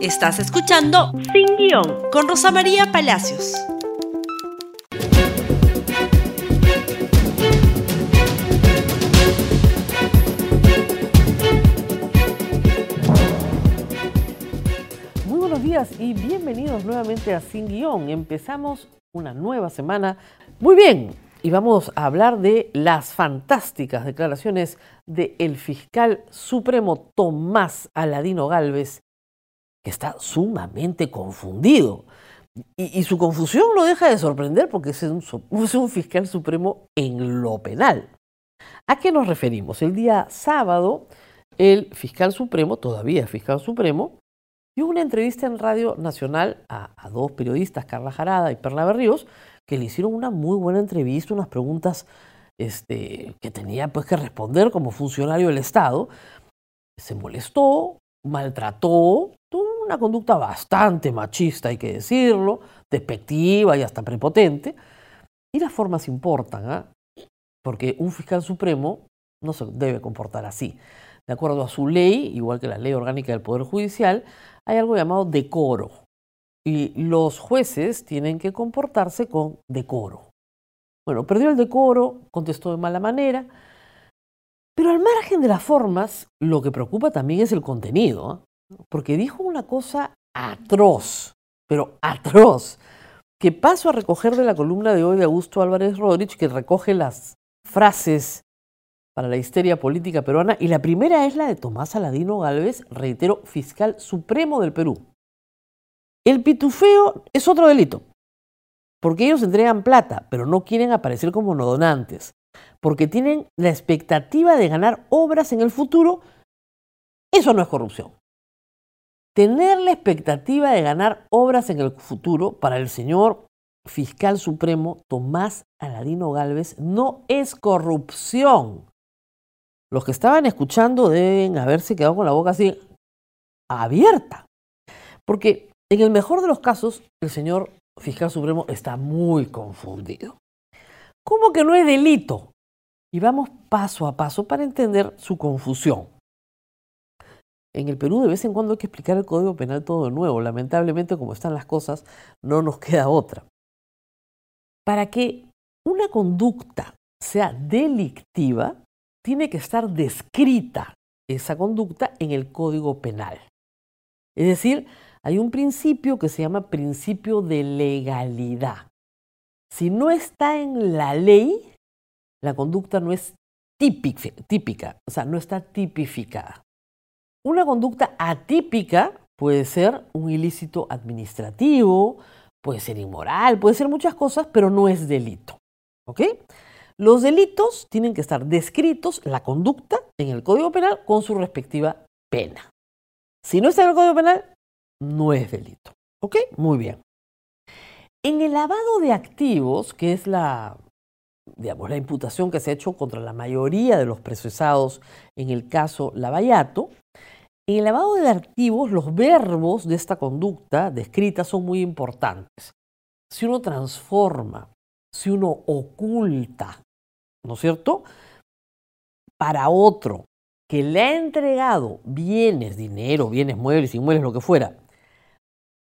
Estás escuchando Sin Guión con Rosa María Palacios. Muy buenos días y bienvenidos nuevamente a Sin Guión. Empezamos una nueva semana. Muy bien, y vamos a hablar de las fantásticas declaraciones del fiscal supremo Tomás Aladino Galvez, que está sumamente confundido. Y, su confusión no deja de sorprender porque es un, fiscal supremo en lo penal. ¿A qué nos referimos? El día sábado, el fiscal supremo, todavía fiscal supremo, dio una entrevista en Radio Nacional a, dos periodistas, Carla Jarada y Perla Berríos, que le hicieron una muy buena entrevista, unas preguntas este, que tenía pues que responder como funcionario del Estado. Se molestó, maltrató, una conducta bastante machista, hay que decirlo, despectiva y hasta prepotente. Y las formas importan, ¿ah? porque un fiscal supremo no se debe comportar así. De acuerdo a su ley, igual que la ley orgánica del Poder Judicial, hay algo llamado decoro. Y los jueces tienen que comportarse con decoro. Bueno, perdió el decoro, contestó de mala manera, pero al margen de las formas, lo que preocupa también es el contenido, ¿eh? Porque dijo una cosa atroz, pero atroz, que paso a recoger de la columna de hoy de Augusto Álvarez Rodríguez, que recoge las frases para la histeria política peruana, y la primera es la de Tomás Aladino Galvez, reitero, fiscal supremo del Perú. El pitufeo es otro delito, porque ellos entregan plata, pero no quieren aparecer como no donantes, porque tienen la expectativa de ganar obras en el futuro. Eso no es corrupción. Tener la expectativa de ganar obras en el futuro para el señor fiscal supremo Tomás Aladino Galvez no es corrupción. Los que estaban escuchando deben haberse quedado con la boca así abierta. Porque en el mejor de los casos, el señor fiscal supremo está muy confundido. ¿Cómo que no es delito? Y vamos paso a paso para entender su confusión. En el Perú de vez en cuando hay que explicar el Código Penal todo de nuevo. Lamentablemente, como están las cosas, no nos queda otra. Para que una conducta sea delictiva, tiene que estar descrita esa conducta en el Código Penal. Es decir, hay un principio que se llama principio de legalidad. Si no está en la ley, la conducta no es típica, o sea, no está tipificada. Una conducta atípica puede ser un ilícito administrativo, puede ser inmoral, puede ser muchas cosas, pero no es delito. ¿Ok? Los delitos tienen que estar descritos, la conducta, en el Código Penal con su respectiva pena. Si no está en el Código Penal, no es delito. ¿Ok? Muy bien. En el lavado de activos, que es la, digamos, la imputación que se ha hecho contra la mayoría de los procesados en el caso Lavallato, en el lavado de activos los verbos de esta conducta descrita son muy importantes. Si uno transforma, si uno oculta, ¿no es cierto? Para otro que le ha entregado bienes, dinero, bienes muebles, inmuebles, lo que fuera,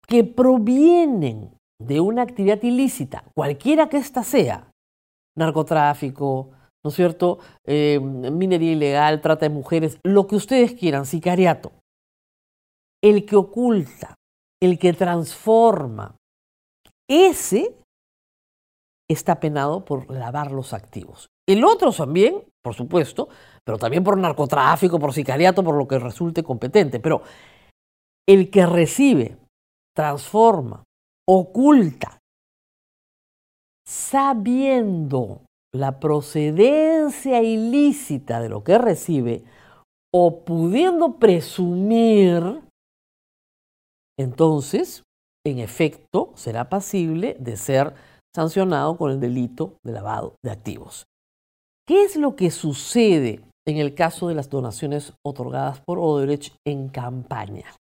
que provienen de una actividad ilícita, cualquiera que ésta sea, narcotráfico, ¿no es cierto? Eh, minería ilegal, trata de mujeres, lo que ustedes quieran, sicariato. El que oculta, el que transforma, ese está penado por lavar los activos. El otro también, por supuesto, pero también por narcotráfico, por sicariato, por lo que resulte competente. Pero el que recibe transforma, oculta, sabiendo la procedencia ilícita de lo que recibe o pudiendo presumir, entonces, en efecto, será pasible de ser sancionado con el delito de lavado de activos. ¿Qué es lo que sucede en el caso de las donaciones otorgadas por Odebrecht en campaña?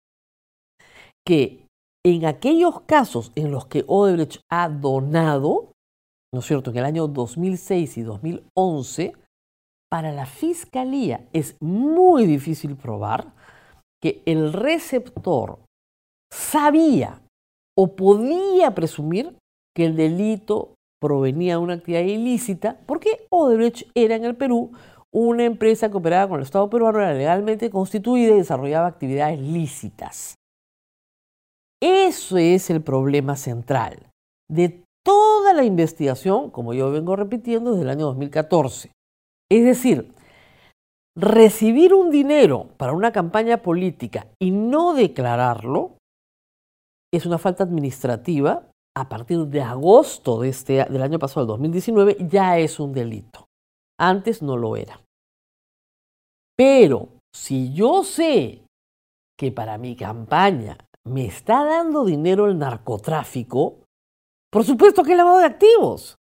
Que en aquellos casos en los que Odebrecht ha donado, ¿no es cierto?, en el año 2006 y 2011, para la fiscalía es muy difícil probar que el receptor sabía o podía presumir que el delito provenía de una actividad ilícita porque Odebrecht era en el Perú una empresa que operaba con el Estado peruano, era legalmente constituida y desarrollaba actividades lícitas. Eso es el problema central de toda la investigación, como yo vengo repitiendo desde el año 2014. Es decir, recibir un dinero para una campaña política y no declararlo es una falta administrativa. A partir de agosto de este, del año pasado, el 2019, ya es un delito. Antes no lo era. Pero si yo sé que para mi campaña me está dando dinero el narcotráfico, por supuesto que es lavado de activos.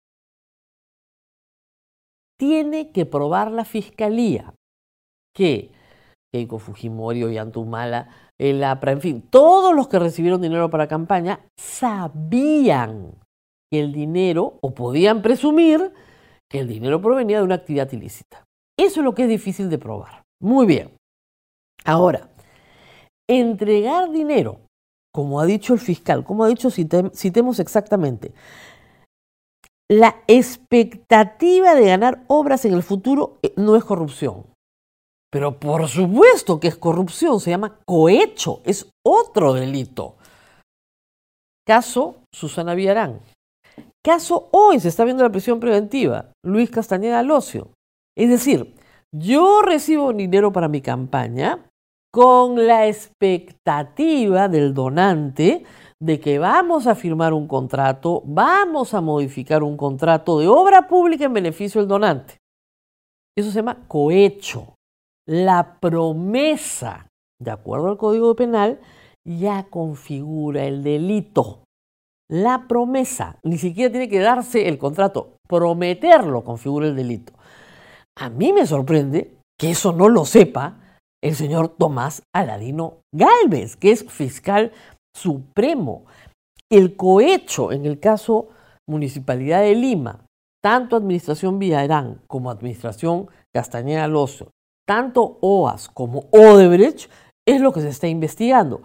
Tiene que probar la fiscalía que Keiko Fujimori, Ollantumala, el APRA, en fin, todos los que recibieron dinero para campaña sabían que el dinero, o podían presumir, que el dinero provenía de una actividad ilícita. Eso es lo que es difícil de probar. Muy bien. Ahora, entregar dinero, como ha dicho el fiscal, como ha dicho, citemos exactamente, la expectativa de ganar obras en el futuro eh, no es corrupción. Pero por supuesto que es corrupción, se llama cohecho, es otro delito. Caso Susana Villarán. Caso hoy se está viendo la prisión preventiva, Luis Castañeda Locio. Es decir, yo recibo dinero para mi campaña con la expectativa del donante de que vamos a firmar un contrato, vamos a modificar un contrato de obra pública en beneficio del donante. Eso se llama cohecho la promesa, de acuerdo al Código Penal, ya configura el delito. La promesa, ni siquiera tiene que darse el contrato, prometerlo configura el delito. A mí me sorprende que eso no lo sepa el señor Tomás Aladino Galvez, que es fiscal supremo. El cohecho en el caso Municipalidad de Lima, tanto Administración Villarán como Administración Castañeda Lozo, tanto OAS como Odebrecht es lo que se está investigando.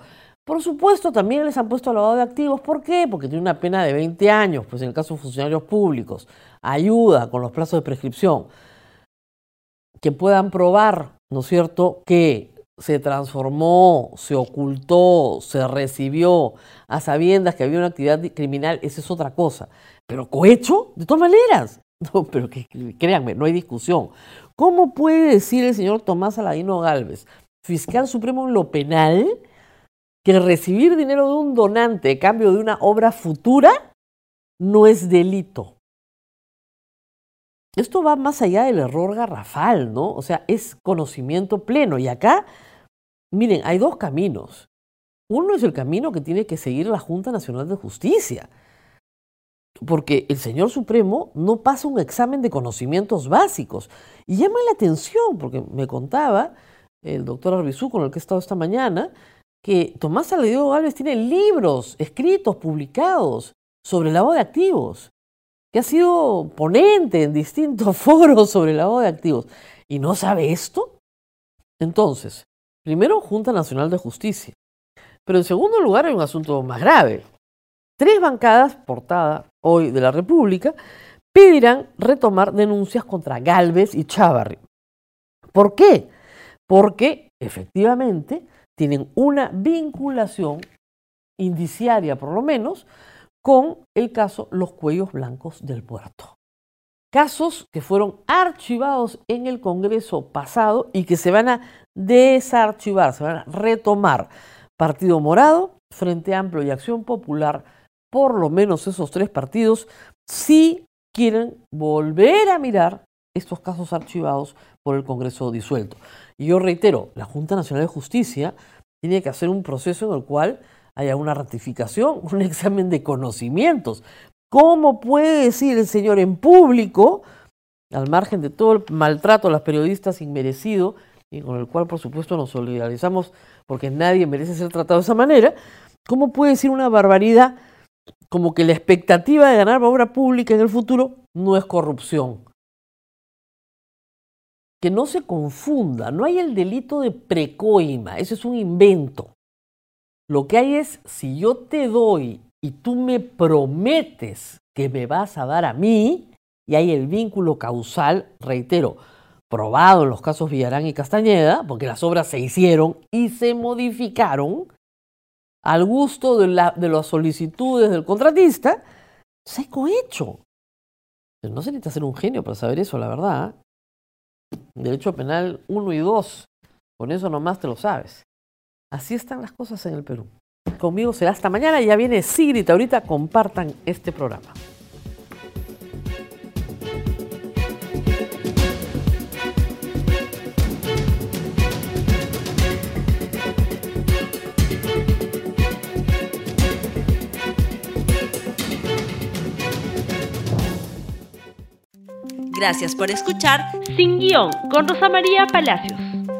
Por supuesto, también les han puesto lavado de activos. ¿Por qué? Porque tiene una pena de 20 años, pues en el caso de funcionarios públicos, ayuda con los plazos de prescripción, que puedan probar, ¿no es cierto?, que se transformó, se ocultó, se recibió a sabiendas que había una actividad criminal, esa es otra cosa. Pero cohecho, de todas maneras. No, pero que, créanme, no hay discusión. ¿Cómo puede decir el señor Tomás Aladino Galvez, fiscal supremo en lo penal, que recibir dinero de un donante a cambio de una obra futura no es delito? Esto va más allá del error garrafal, ¿no? O sea, es conocimiento pleno. Y acá, miren, hay dos caminos. Uno es el camino que tiene que seguir la Junta Nacional de Justicia porque el señor Supremo no pasa un examen de conocimientos básicos. Y llama la atención, porque me contaba el doctor Arbizú, con el que he estado esta mañana, que Tomás Saladiego Gálvez tiene libros escritos, publicados sobre el lavado de activos, que ha sido ponente en distintos foros sobre el lavado de activos. ¿Y no sabe esto? Entonces, primero, Junta Nacional de Justicia. Pero en segundo lugar hay un asunto más grave. Tres bancadas, portada hoy de la República, pedirán retomar denuncias contra Galvez y Chávarri. ¿Por qué? Porque efectivamente tienen una vinculación indiciaria, por lo menos, con el caso Los Cuellos Blancos del Puerto. Casos que fueron archivados en el Congreso pasado y que se van a desarchivar, se van a retomar. Partido Morado, Frente Amplio y Acción Popular por lo menos esos tres partidos, si quieren volver a mirar estos casos archivados por el Congreso disuelto. Y yo reitero, la Junta Nacional de Justicia tiene que hacer un proceso en el cual haya una ratificación, un examen de conocimientos. ¿Cómo puede decir el señor en público, al margen de todo el maltrato a las periodistas inmerecido, y con el cual por supuesto nos solidarizamos porque nadie merece ser tratado de esa manera, cómo puede decir una barbaridad como que la expectativa de ganar obra pública en el futuro no es corrupción. Que no se confunda, no hay el delito de precoima, eso es un invento. Lo que hay es, si yo te doy y tú me prometes que me vas a dar a mí, y hay el vínculo causal, reitero, probado en los casos Villarán y Castañeda, porque las obras se hicieron y se modificaron al gusto de, la, de las solicitudes del contratista, seco hecho. No se necesita ser un genio para saber eso, la verdad. Derecho penal 1 y 2, con eso nomás te lo sabes. Así están las cosas en el Perú. Conmigo será hasta mañana, ya viene Sigrid, ahorita compartan este programa. Gracias por escuchar Sin Guión con Rosa María Palacios.